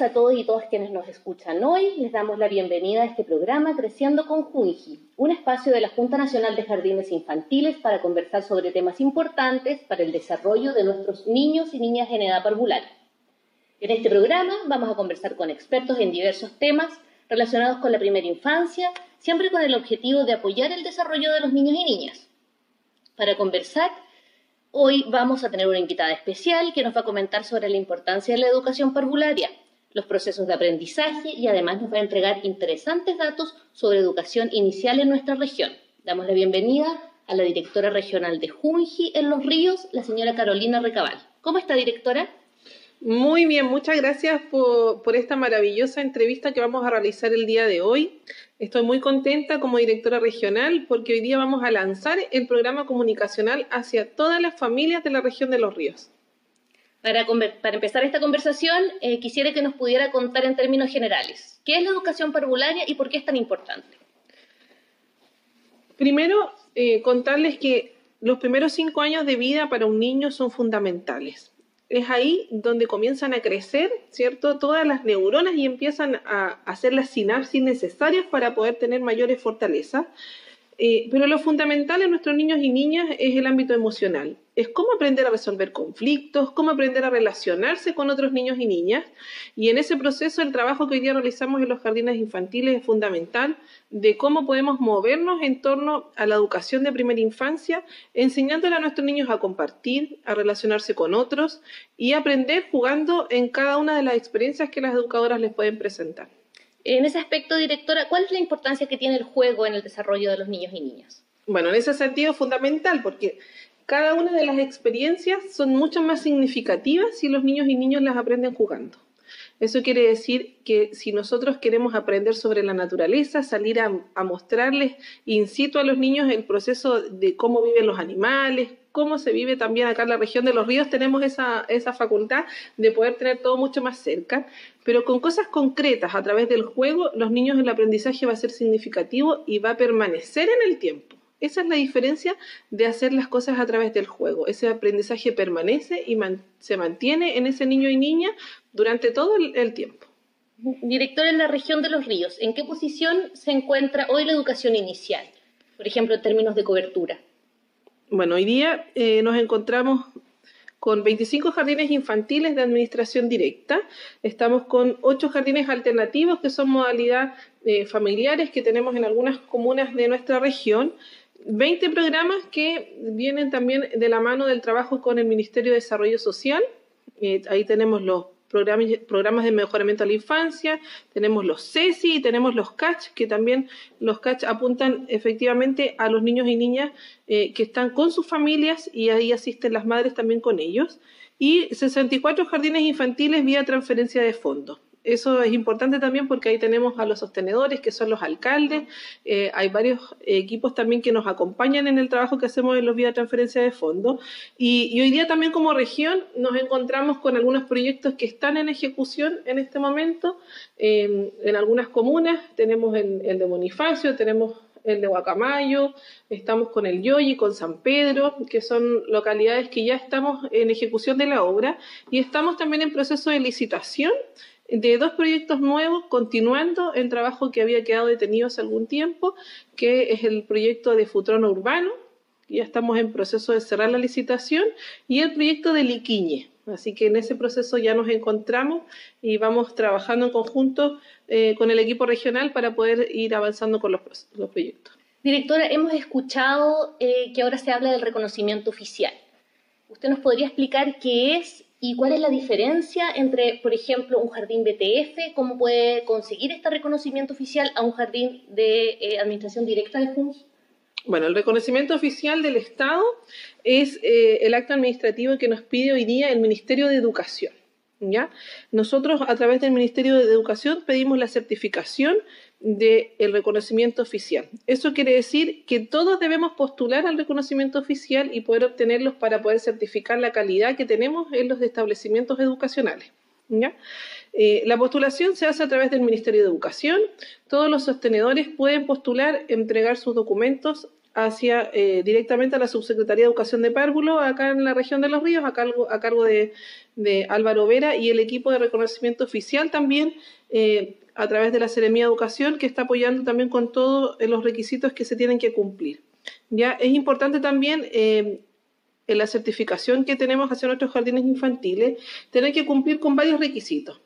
a todos y todas quienes nos escuchan hoy. Les damos la bienvenida a este programa Creciendo con Junji, un espacio de la Junta Nacional de Jardines Infantiles para conversar sobre temas importantes para el desarrollo de nuestros niños y niñas en edad parvular. En este programa vamos a conversar con expertos en diversos temas relacionados con la primera infancia, siempre con el objetivo de apoyar el desarrollo de los niños y niñas. Para conversar, Hoy vamos a tener una invitada especial que nos va a comentar sobre la importancia de la educación parvularia los procesos de aprendizaje y además nos va a entregar interesantes datos sobre educación inicial en nuestra región. Damos la bienvenida a la directora regional de Junji en Los Ríos, la señora Carolina Recabal. ¿Cómo está, directora? Muy bien, muchas gracias por, por, esta maravillosa entrevista que vamos a realizar el día de hoy. Estoy muy contenta como directora regional porque hoy día vamos a lanzar el programa comunicacional hacia todas las familias de la región de Los Ríos. Para, empezar esta conversación, eh, quisiera que nos pudiera contar en términos generales, ¿qué es la educación parvularia y por qué es tan importante? Primero, eh, contarles que los primeros cinco años de vida para un niño son fundamentales. Es ahí donde comienzan a crecer, ¿cierto? Todas las neuronas y empiezan a hacer las sinapsis necesarias para poder tener mayores fortalezas. Eh, pero lo fundamental en nuestros niños y niñas es el ámbito emocional. Es cómo aprender a resolver conflictos, cómo aprender a relacionarse con otros niños y niñas. Y en ese proceso el trabajo que hoy día realizamos en los jardines infantiles es fundamental de cómo podemos movernos en torno a la educación de primera infancia, enseñándole a nuestros niños a compartir, a relacionarse con otros y aprender jugando en cada una de las experiencias que las educadoras les pueden presentar. En ese aspecto, directora, ¿cuál es la importancia que tiene el juego en el desarrollo de los niños y niñas? Bueno, en ese sentido fundamental porque cada una de las experiencias son mucho más significativas si los niños y niños las aprenden jugando. Eso quiere decir que si nosotros queremos aprender sobre la naturaleza, salir a, mostrarles in a los niños el proceso de cómo viven los animales, cómo se vive también acá en la región de los ríos, tenemos esa, esa facultad de poder tener todo mucho más cerca, pero con cosas concretas a través del juego, los niños el aprendizaje va a ser significativo y va a permanecer en el tiempo. Esa es la diferencia de hacer las cosas a través del juego. Ese aprendizaje permanece y se mantiene en ese niño y niña durante todo el, el tiempo. Director en la región de los ríos, ¿en qué posición se encuentra hoy la educación inicial? Por ejemplo, en términos de cobertura. Bueno, hoy día eh, nos encontramos con 25 jardines infantiles de administración directa. Estamos con 8 jardines alternativos que son modalidad eh, familiares que tenemos en algunas comunas de nuestra región. 20 programas que vienen también de la mano del trabajo con el Ministerio de Desarrollo Social. Eh, ahí tenemos los programas, de mejoramiento a la infancia, tenemos los CESI y tenemos los CACH, que también los CACH apuntan efectivamente a los niños y niñas eh, que están con sus familias y ahí asisten las madres también con ellos. Y 64 jardines infantiles vía transferencia de fondos. Eso es importante también porque ahí tenemos a los sostenedores, que son los alcaldes. Eh, hay varios equipos también que nos acompañan en el trabajo que hacemos en los vías de transferencia de fondos. Y, hoy día también como región nos encontramos con algunos proyectos que están en ejecución en este momento. Eh, en algunas comunas tenemos el, el de Bonifacio, tenemos el de Guacamayo, estamos con el Yoyi, con San Pedro, que son localidades que ya estamos en ejecución de la obra y estamos también en proceso de licitación de dos proyectos nuevos, continuando el trabajo que había quedado detenido hace algún tiempo, que es el proyecto de Futrono Urbano, ya estamos en proceso de cerrar la licitación, y el proyecto de Liquiñe. Así que en ese proceso ya nos encontramos y vamos trabajando en conjunto eh, con el equipo regional para poder ir avanzando con los, proyectos. Directora, hemos escuchado eh, que ahora se habla del reconocimiento oficial. ¿Usted nos podría explicar qué es ¿Y cuál es la diferencia entre, por ejemplo, un jardín BTF, cómo puede conseguir este reconocimiento oficial a un jardín de eh, administración directa de FUNS? Bueno, el reconocimiento oficial del Estado es eh, el acto administrativo que nos pide hoy día el Ministerio de Educación. ¿ya? Nosotros, a través del Ministerio de Educación, pedimos la certificación del reconocimiento oficial. Eso quiere decir que todos debemos postular al reconocimiento oficial y poder obtenerlos para poder certificar la calidad que tenemos en los establecimientos educacionales. Eh, la postulación se hace a través del Ministerio de Educación. Todos los sostenedores pueden postular, entregar sus documentos hacia eh, directamente a la Subsecretaría de Educación de Párvulo, acá en la región de Los Ríos, a cargo, a cargo de, Álvaro Vera y el equipo de reconocimiento oficial también eh, a través de la Seremía Educación, que está apoyando también con todos los requisitos que se tienen que cumplir. Ya es importante también en la certificación que tenemos hacia nuestros jardines infantiles, tener que cumplir con varios requisitos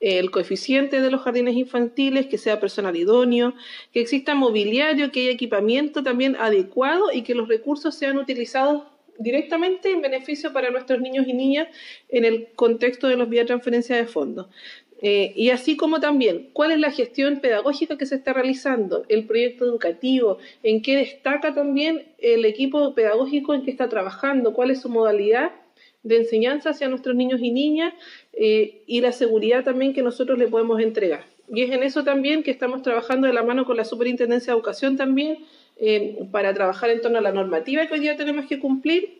el coeficiente de los jardines infantiles, que sea personal idóneo, que exista mobiliario, que haya equipamiento también adecuado y que los recursos sean utilizados directamente en beneficio para nuestros niños y niñas en el contexto de los vías de transferencia de fondos. Eh, y así como también, cuál es la gestión pedagógica que se está realizando, el proyecto educativo, en qué destaca también el equipo pedagógico en que está trabajando, cuál es su modalidad de enseñanza hacia nuestros niños y niñas eh, y la seguridad también que nosotros le podemos entregar. Y es en eso también que estamos trabajando de la mano con la Superintendencia de Educación también eh, para trabajar en torno a la normativa que hoy día tenemos que cumplir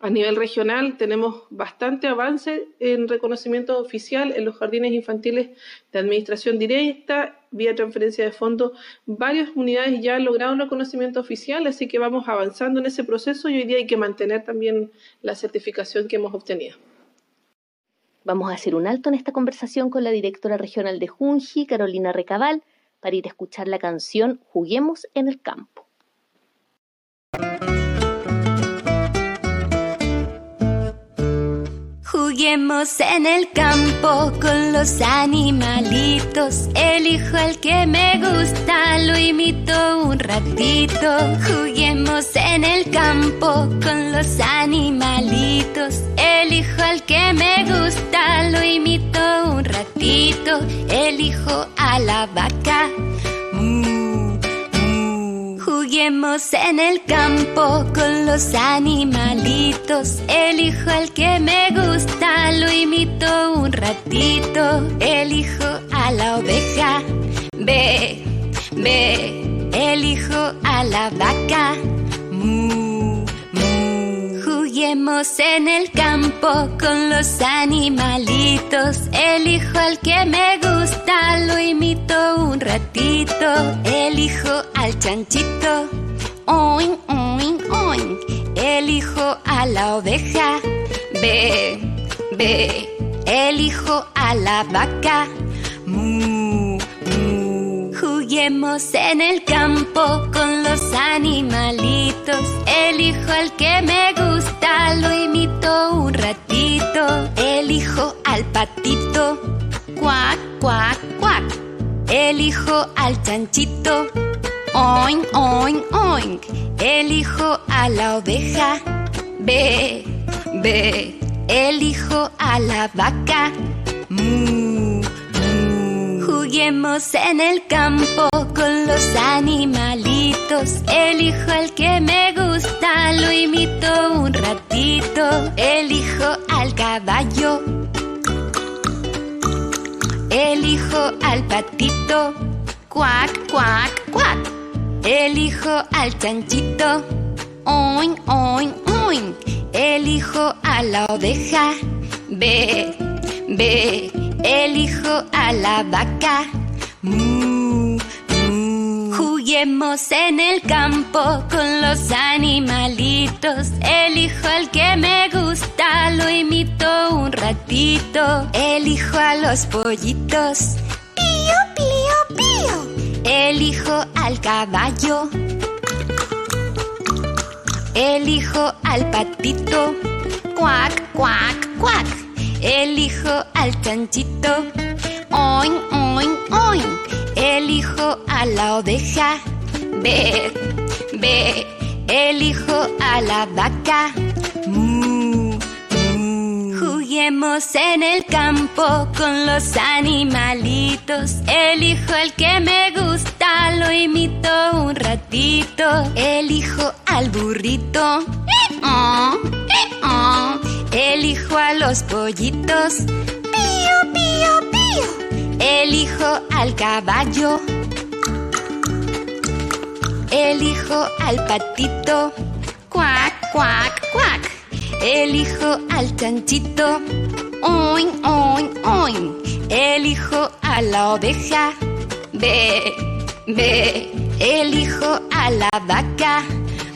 a nivel regional tenemos bastante avance en reconocimiento oficial en los jardines infantiles de administración directa, vía transferencia de fondos. Varias unidades ya han logrado un reconocimiento oficial, así que vamos avanzando en ese proceso y hoy día hay que mantener también la certificación que hemos obtenido. Vamos a hacer un alto en esta conversación con la directora regional de Junji, Carolina Recabal, para ir a escuchar la canción Juguemos en el campo. Juguemos en el campo con los animalitos. Elijo el que me gusta, lo imito un ratito. Juguemos en el campo con los animalitos. Elijo el que me gusta, lo imito un ratito. Elijo a la vaca. Juguemos en el campo con los animalitos. Elijo el que me gusta, lo imito un ratito. Elijo a la oveja, ve, ve. Elijo a la vaca, mu, mu. Juguemos en el campo con los animalitos. Elijo el que me gusta, lo imito un ratito. Elijo al chanchito, oin, oin, oin. Elijo a la oveja, ve, ve. Elijo a la vaca, mu, mu. Juguemos en el campo con los animalitos. Elijo al que me gusta, lo imito un ratito. Elijo al patito, cuac, cuac, cuac. Elijo al chanchito Oink, oink, oink. Elijo a la oveja. Ve, ve. Elijo a la vaca. Mu, mu. Juguemos en el campo con los animalitos. Elijo el que me gusta, lo imito un ratito. Elijo al caballo. Elijo al patito. Cuac, cuac, cuac. Elijo al chanchito, oin, oin, oin. Elijo a la oveja, ve, ve. Elijo a la vaca, mu, mu. Juguemos en el campo con los animalitos. Elijo al que me gusta, lo imito un ratito. Elijo a los pollitos. Elijo al caballo. Elijo al patito. Cuac, cuac, cuac. Elijo al chanchito. Oin, oin, oin. Elijo a la oveja. Ve, ve. Elijo a la vaca. En el campo con los animalitos. Elijo el que me gusta, lo imito un ratito. Elijo al burrito. Elijo a los pollitos. Pío, pío, pío. Elijo al caballo. Elijo al patito. Cuac, cuac. Elijo al chanchito, Oin, oin, oin. Elijo a la oveja. Ve, ve. Elijo a la vaca.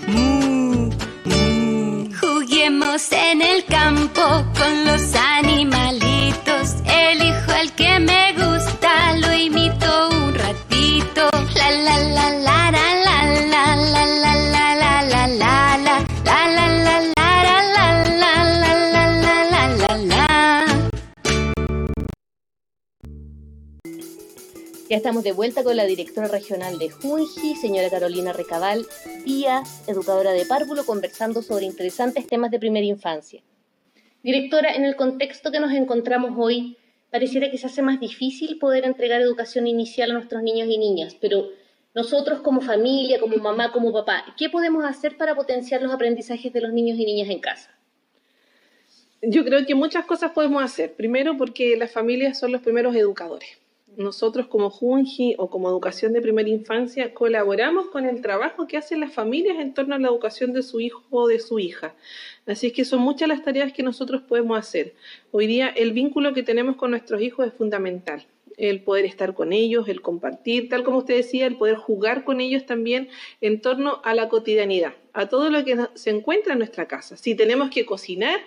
Mu, mu. Juguemos en el campo con los animalitos. Elijo al que me Ya estamos de vuelta con la directora regional de Junji, señora Carolina Recabal Díaz, educadora de párvulo, conversando sobre interesantes temas de primera infancia. Directora, en el contexto que nos encontramos hoy, pareciera que se hace más difícil poder entregar educación inicial a nuestros niños y niñas, pero nosotros como familia, como mamá, como papá, ¿qué podemos hacer para potenciar los aprendizajes de los niños y niñas en casa? Yo creo que muchas cosas podemos hacer. Primero porque las familias son los primeros educadores. Nosotros como Junji o como Educación de Primera Infancia colaboramos con el trabajo que hacen las familias en torno a la educación de su hijo o de su hija. Así es que son muchas las tareas que nosotros podemos hacer. Hoy día el vínculo que tenemos con nuestros hijos es fundamental el poder estar con ellos, el compartir, tal como usted decía, el poder jugar con ellos también en torno a la cotidianidad, a todo lo que se encuentra en nuestra casa. Si tenemos que cocinar,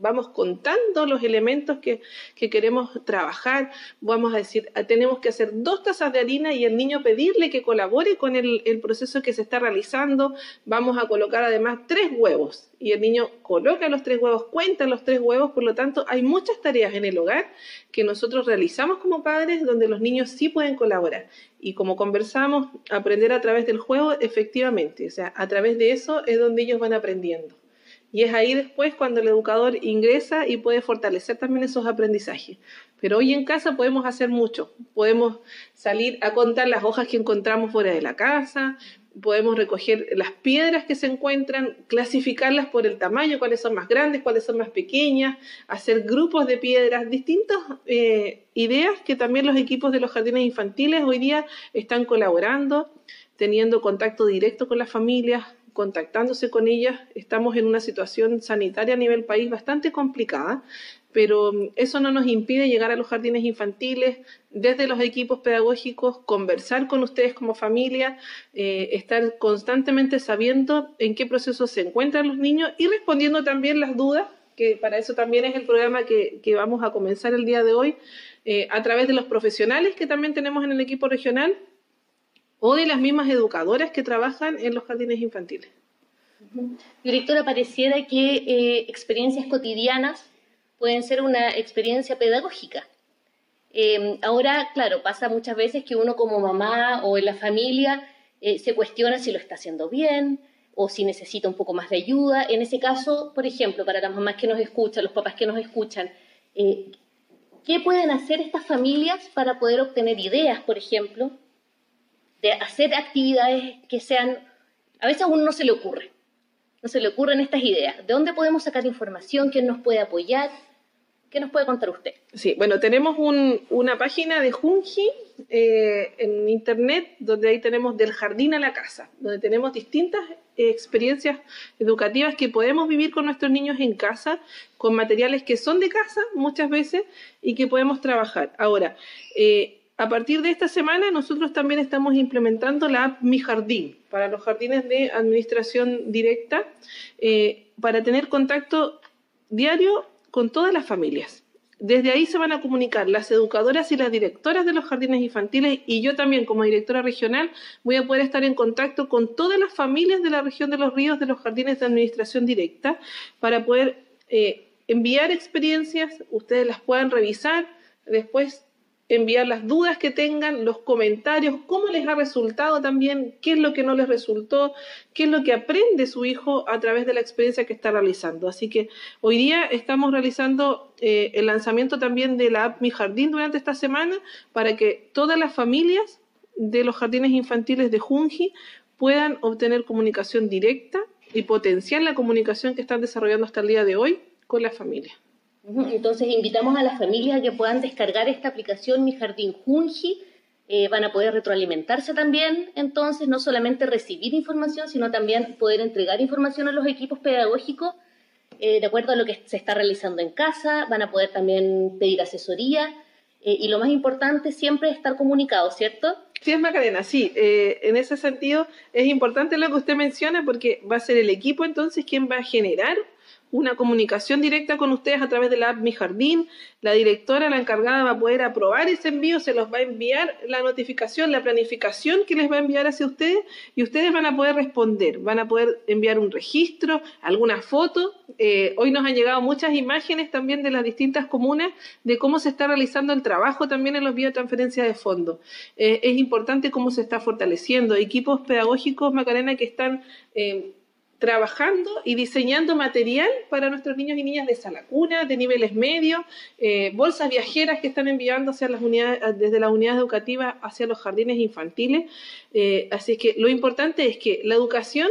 vamos contando los elementos que, que, queremos trabajar, vamos a decir, ah, tenemos que hacer dos tazas de harina y el niño pedirle que colabore con el, el, proceso que se está realizando, vamos a colocar además tres huevos y el niño coloca los tres huevos, cuenta los tres huevos, por lo tanto hay muchas tareas en el hogar que nosotros realizamos como padres donde los niños sí pueden colaborar. Y como conversamos, aprender a través del juego, efectivamente, o sea, a través de eso es donde ellos van aprendiendo. Y es ahí después cuando el educador ingresa y puede fortalecer también esos aprendizajes. Pero hoy en casa podemos hacer mucho. Podemos salir a contar las hojas que encontramos fuera de la casa, podemos recoger las piedras que se encuentran, clasificarlas por el tamaño, cuáles son más grandes, cuáles son más pequeñas, hacer grupos de piedras, distintas eh, ideas que también los equipos de los jardines infantiles hoy día están colaborando, teniendo contacto directo con las familias, contactándose con ellas. Estamos en una situación sanitaria a nivel país bastante complicada, pero mm, eso no nos impide llegar a los jardines infantiles, desde los equipos pedagógicos, conversar con ustedes como familia, eh, estar constantemente sabiendo en qué proceso se encuentran los niños y respondiendo también las dudas, que para eso también es el programa que, vamos a comenzar el día de hoy, eh, a través de los profesionales que también tenemos en el equipo regional o de las mismas educadoras que trabajan en los jardines infantiles. Directora, pareciera que eh, experiencias cotidianas pueden ser una experiencia pedagógica. Eh, ahora, claro, pasa muchas veces que uno como mamá o en la familia eh, se cuestiona si lo está haciendo bien o si necesita un poco más de ayuda. En ese caso, por ejemplo, para las mamás que nos escuchan, los papás que nos escuchan, eh, ¿qué pueden hacer estas familias para poder obtener ideas, por ejemplo, de hacer actividades que sean, a veces a uno no se le ocurre, no se le ocurren estas ideas. ¿De dónde podemos sacar información? ¿Quién nos puede apoyar? ¿Qué nos puede contar usted? Sí, bueno, tenemos un, una página de Junji eh, en internet donde ahí tenemos del jardín a la casa, donde tenemos distintas eh, experiencias educativas que podemos vivir con nuestros niños en casa, con materiales que son de casa muchas veces y que podemos trabajar. Ahora, eh, a partir de esta semana nosotros también estamos implementando la app Mi Jardín para los jardines de administración directa eh, para tener contacto diario con todas las familias. Desde ahí se van a comunicar las educadoras y las directoras de los jardines infantiles y yo también como directora regional voy a poder estar en contacto con todas las familias de la región de los ríos de los jardines de administración directa para poder eh, enviar experiencias, ustedes las puedan revisar, después enviar las dudas que tengan, los comentarios, cómo les ha resultado también, qué es lo que no les resultó, qué es lo que aprende su hijo a través de la experiencia que está realizando. Así que hoy día estamos realizando eh, el lanzamiento también de la app Mi Jardín durante esta semana para que todas las familias de los jardines infantiles de Junji puedan obtener comunicación directa y potenciar la comunicación que están desarrollando hasta el día de hoy con las familias. Entonces invitamos a las familias a que puedan descargar esta aplicación Mi Jardín Junji. Eh, van a poder retroalimentarse también, entonces no solamente recibir información, sino también poder entregar información a los equipos pedagógicos eh, de acuerdo a lo que se está realizando en casa, van a poder también pedir asesoría eh, y lo más importante siempre es estar comunicados, ¿cierto? Sí, es Macarena, sí. En ese sentido es importante lo que usted menciona porque va a ser el equipo entonces quien va a generar una comunicación directa con ustedes a través de la app Mi Jardín. La directora, la encargada, va a poder aprobar ese envío, se los va a enviar la notificación, la planificación que les va a enviar hacia ustedes y ustedes van a poder responder, van a poder enviar un registro, alguna foto. Eh, hoy nos han llegado muchas imágenes también de las distintas comunas de cómo se está realizando el trabajo también en los biotransferencias de fondos. Eh, es importante cómo se está fortaleciendo equipos pedagógicos, Macarena, que están... Eh, trabajando y diseñando material para nuestros niños y niñas de sala cuna, de niveles medios, eh, bolsas viajeras que están enviando hacia las unidades, desde las unidades educativas hacia los jardines infantiles. Eh, así que lo importante es que la educación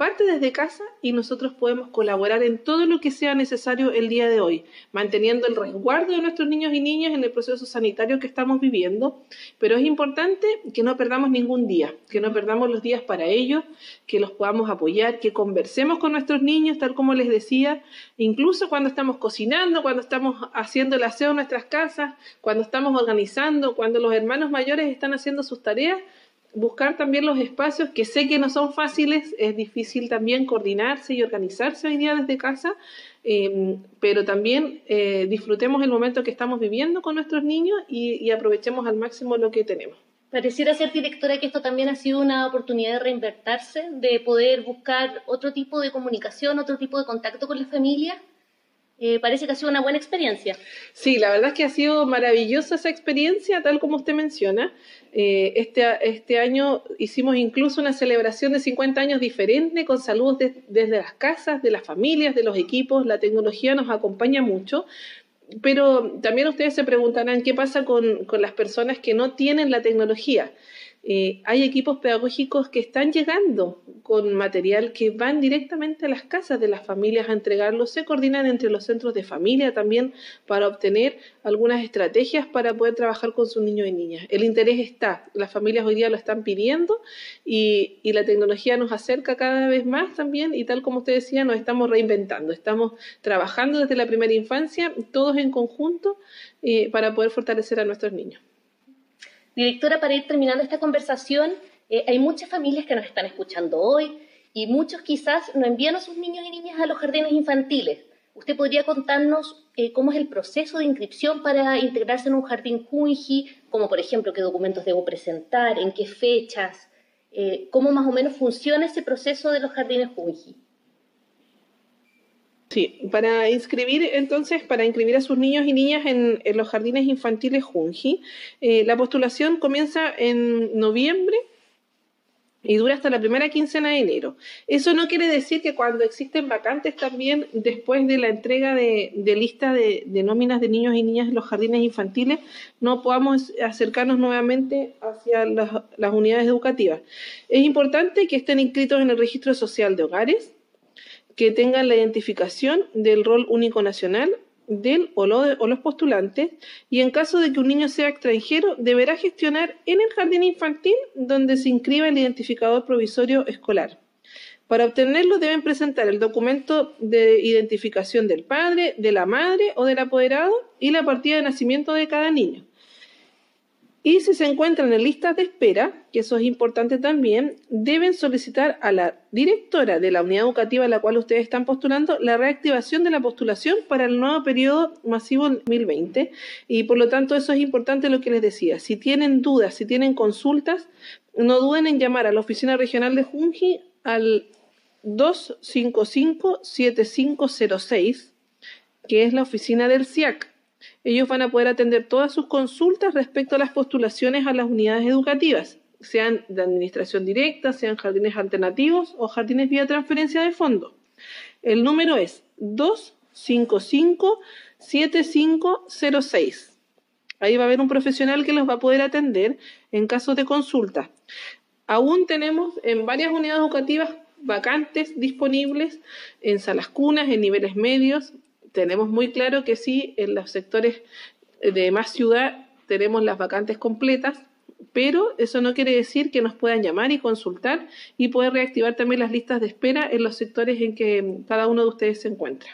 parte desde casa y nosotros podemos colaborar en todo lo que sea necesario el día de hoy, manteniendo el resguardo de nuestros niños y niñas en el proceso sanitario que estamos viviendo, pero es importante que no perdamos ningún día, que no perdamos los días para ellos, que los podamos apoyar, que conversemos con nuestros niños, tal como les decía, incluso cuando estamos cocinando, cuando estamos haciendo el aseo en nuestras casas, cuando estamos organizando, cuando los hermanos mayores están haciendo sus tareas, buscar también los espacios que sé que no son fáciles, es difícil también coordinarse y organizarse hoy día desde casa, em, pero también eh, disfrutemos el momento que estamos viviendo con nuestros niños y, y, aprovechemos al máximo lo que tenemos. Pareciera ser, directora, que esto también ha sido una oportunidad de reinvertirse, de poder buscar otro tipo de comunicación, otro tipo de contacto con la familia. Eh, parece que ha sido una buena experiencia. Sí, la verdad es que ha sido maravillosa esa experiencia, tal como usted menciona. Eh, este, este año hicimos incluso una celebración de 50 años diferente, con saludos desde las casas, de las familias, de los equipos. La tecnología nos acompaña mucho. Pero también ustedes se preguntarán qué pasa con, con las personas que no tienen la tecnología. Eh, hay equipos pedagógicos que están llegando con material que van directamente a las casas de las familias a entregarlo, se coordinan entre los centros de familia también para obtener algunas estrategias para poder trabajar con sus niños y niñas. El interés está, las familias hoy día lo están pidiendo y, la tecnología nos acerca cada vez más también y tal como usted decía, nos estamos reinventando, estamos trabajando desde la primera infancia, todos en conjunto, eh, para poder fortalecer a nuestros niños. Directora, para ir terminando esta conversación, eh, hay muchas familias que nos están escuchando hoy y muchos quizás no envían a sus niños y niñas a los jardines infantiles. ¿Usted podría contarnos eh, cómo es el proceso de inscripción para integrarse en un jardín Junji? Como por ejemplo, qué documentos debo presentar, en qué fechas, eh, cómo más o menos funciona ese proceso de los jardines Junji. Sí, para inscribir entonces, para inscribir a sus niños y niñas en, los jardines infantiles Junji, eh, la postulación comienza en noviembre y dura hasta la primera quincena de enero. Eso no quiere decir que cuando existen vacantes también después de la entrega de, lista de, nóminas de niños y niñas en los jardines infantiles, no podamos acercarnos nuevamente hacia las, las unidades educativas. Es importante que estén inscritos en el registro social de hogares que tengan la identificación del rol único nacional del o, o, los postulantes y en caso de que un niño sea extranjero deberá gestionar en el jardín infantil donde se inscriba el identificador provisorio escolar. Para obtenerlo deben presentar el documento de identificación del padre, de la madre o del apoderado y la partida de nacimiento de cada niño. Y si se encuentran en listas de espera, que eso es importante también, deben solicitar a la directora de la unidad educativa a la cual ustedes están postulando la reactivación de la postulación para el nuevo periodo masivo 2020. Y por lo tanto, eso es importante lo que les decía. Si tienen dudas, si tienen consultas, no duden en llamar a la Oficina Regional de Junji al 255-7506, que es la oficina del CIAC ellos van a poder atender todas sus consultas respecto a las postulaciones a las unidades educativas, sean de administración directa, sean jardines alternativos o jardines vía transferencia de fondo. El número es 255-7506. Ahí va a haber un profesional que los va a poder atender en caso de consulta. Aún tenemos en varias unidades educativas vacantes disponibles en salas cunas, en niveles medios, tenemos muy claro que sí, en los sectores de más ciudad tenemos las vacantes completas, pero eso no quiere decir que nos puedan llamar y consultar y poder reactivar también las listas de espera en los sectores en que cada uno de ustedes se encuentra.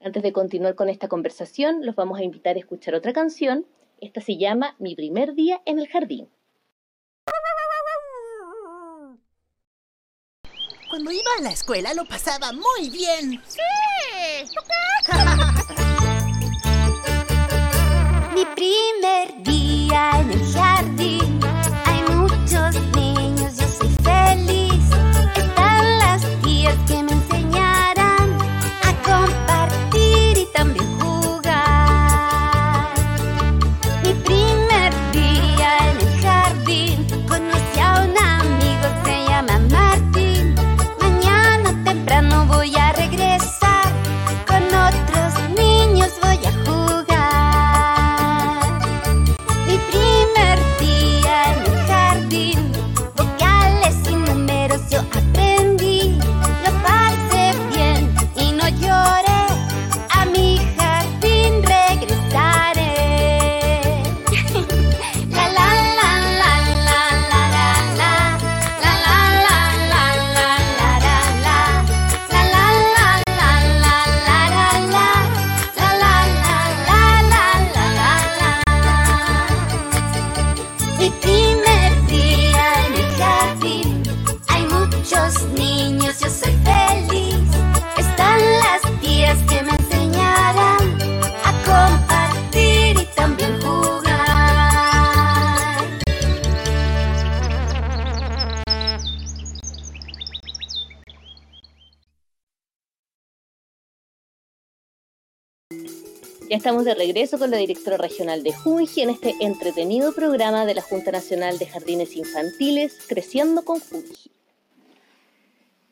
Antes de continuar con esta conversación, los vamos a invitar a escuchar otra canción. Esta se llama Mi primer día en el jardín. Cuando iba a la escuela lo pasaba muy bien. ¡Sí! Estamos de regreso con la directora regional de Junji en este entretenido programa de la Junta Nacional de Jardines Infantiles, Creciendo con Junji.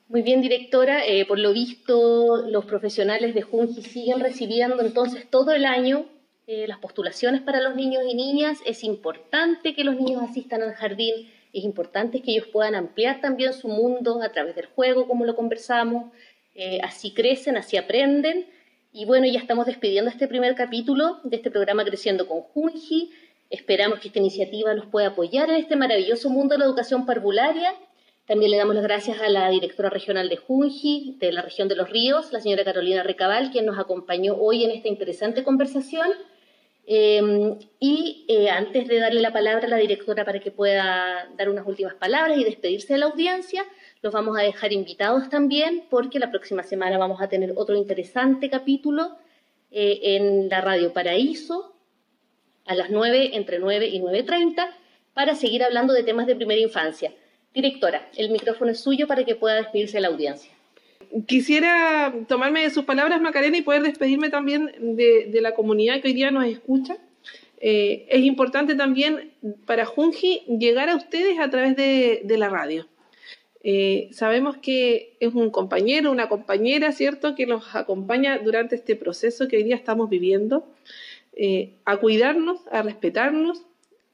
Muy bien, directora. Eh, por lo visto, los profesionales de Junji siguen recibiendo entonces todo el año eh, las postulaciones para los niños y niñas. Es importante que los niños asistan al jardín, es importante que ellos puedan ampliar también su mundo a través del juego, como lo conversamos. Eh, así crecen, así aprenden. Y bueno, ya estamos despidiendo este primer capítulo de este programa Creciendo con Junji. Esperamos que esta iniciativa nos pueda apoyar en este maravilloso mundo de la educación parvularia. También le damos las gracias a la directora regional de Junji, de la región de los ríos, la señora Carolina Recabal, quien nos acompañó hoy en esta interesante conversación. Eh, y eh, antes de darle la palabra a la directora para que pueda dar unas últimas palabras y despedirse de la audiencia, los vamos a dejar invitados también porque la próxima semana vamos a tener otro interesante capítulo eh, en la Radio Paraíso a las 9, entre 9 y 9.30, para seguir hablando de temas de primera infancia. Directora, el micrófono es suyo para que pueda despedirse de la audiencia. Quisiera tomarme de sus palabras, Macarena, y poder despedirme también de, la comunidad que hoy día nos escucha. Eh, es importante también para Junji llegar a ustedes a través de la radio. Eh, sabemos que es un compañero, una compañera, ¿cierto?, que nos acompaña durante este proceso que hoy día estamos viviendo, eh, a cuidarnos, a respetarnos,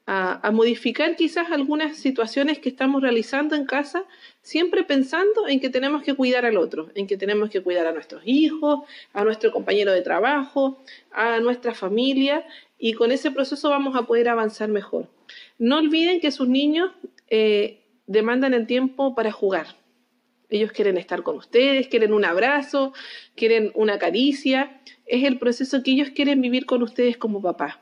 a, a, modificar quizás algunas situaciones que estamos realizando en casa, siempre pensando en que tenemos que cuidar al otro, en que tenemos que cuidar a nuestros hijos, a nuestro compañero de trabajo, a nuestra familia, y con ese proceso vamos a poder avanzar mejor. No olviden que sus niños eh, demandan el tiempo para jugar. Ellos quieren estar con ustedes, quieren un abrazo, quieren una caricia. Es el proceso que ellos quieren vivir con ustedes como papá.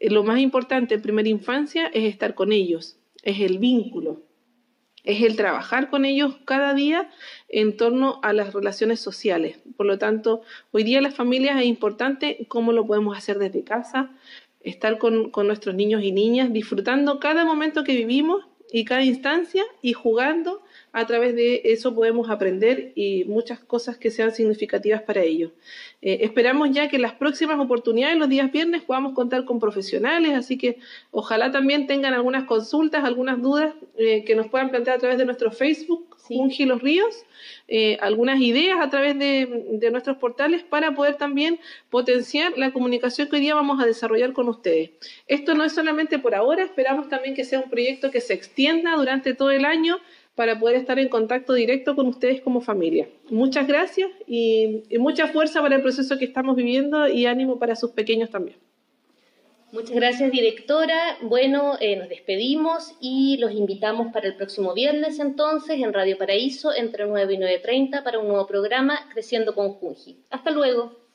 Lo más importante en primera infancia es estar con ellos, es el vínculo, es el trabajar con ellos cada día en torno a las relaciones sociales. Por lo tanto, hoy día las familias es importante cómo lo podemos hacer desde casa, estar con, con nuestros niños y niñas, disfrutando cada momento que vivimos y cada instancia y jugando a través de eso podemos aprender y muchas cosas que sean significativas para ellos. Eh, esperamos ya que en las próximas oportunidades, los días viernes, podamos contar con profesionales, así que ojalá también tengan algunas consultas, algunas dudas eh, que nos puedan plantear a través de nuestro Facebook, sí. Ungi los Ríos, eh, algunas ideas a través de, de nuestros portales para poder también potenciar la comunicación que hoy día vamos a desarrollar con ustedes. Esto no es solamente por ahora, esperamos también que sea un proyecto que se extienda durante todo el año para poder estar en contacto directo con ustedes como familia. Muchas gracias y, mucha fuerza para el proceso que estamos viviendo y ánimo para sus pequeños también. Muchas gracias, directora. Bueno, eh, nos despedimos y los invitamos para el próximo viernes entonces en Radio Paraíso entre 9 y 9.30 para un nuevo programa Creciendo con Junji. Hasta luego.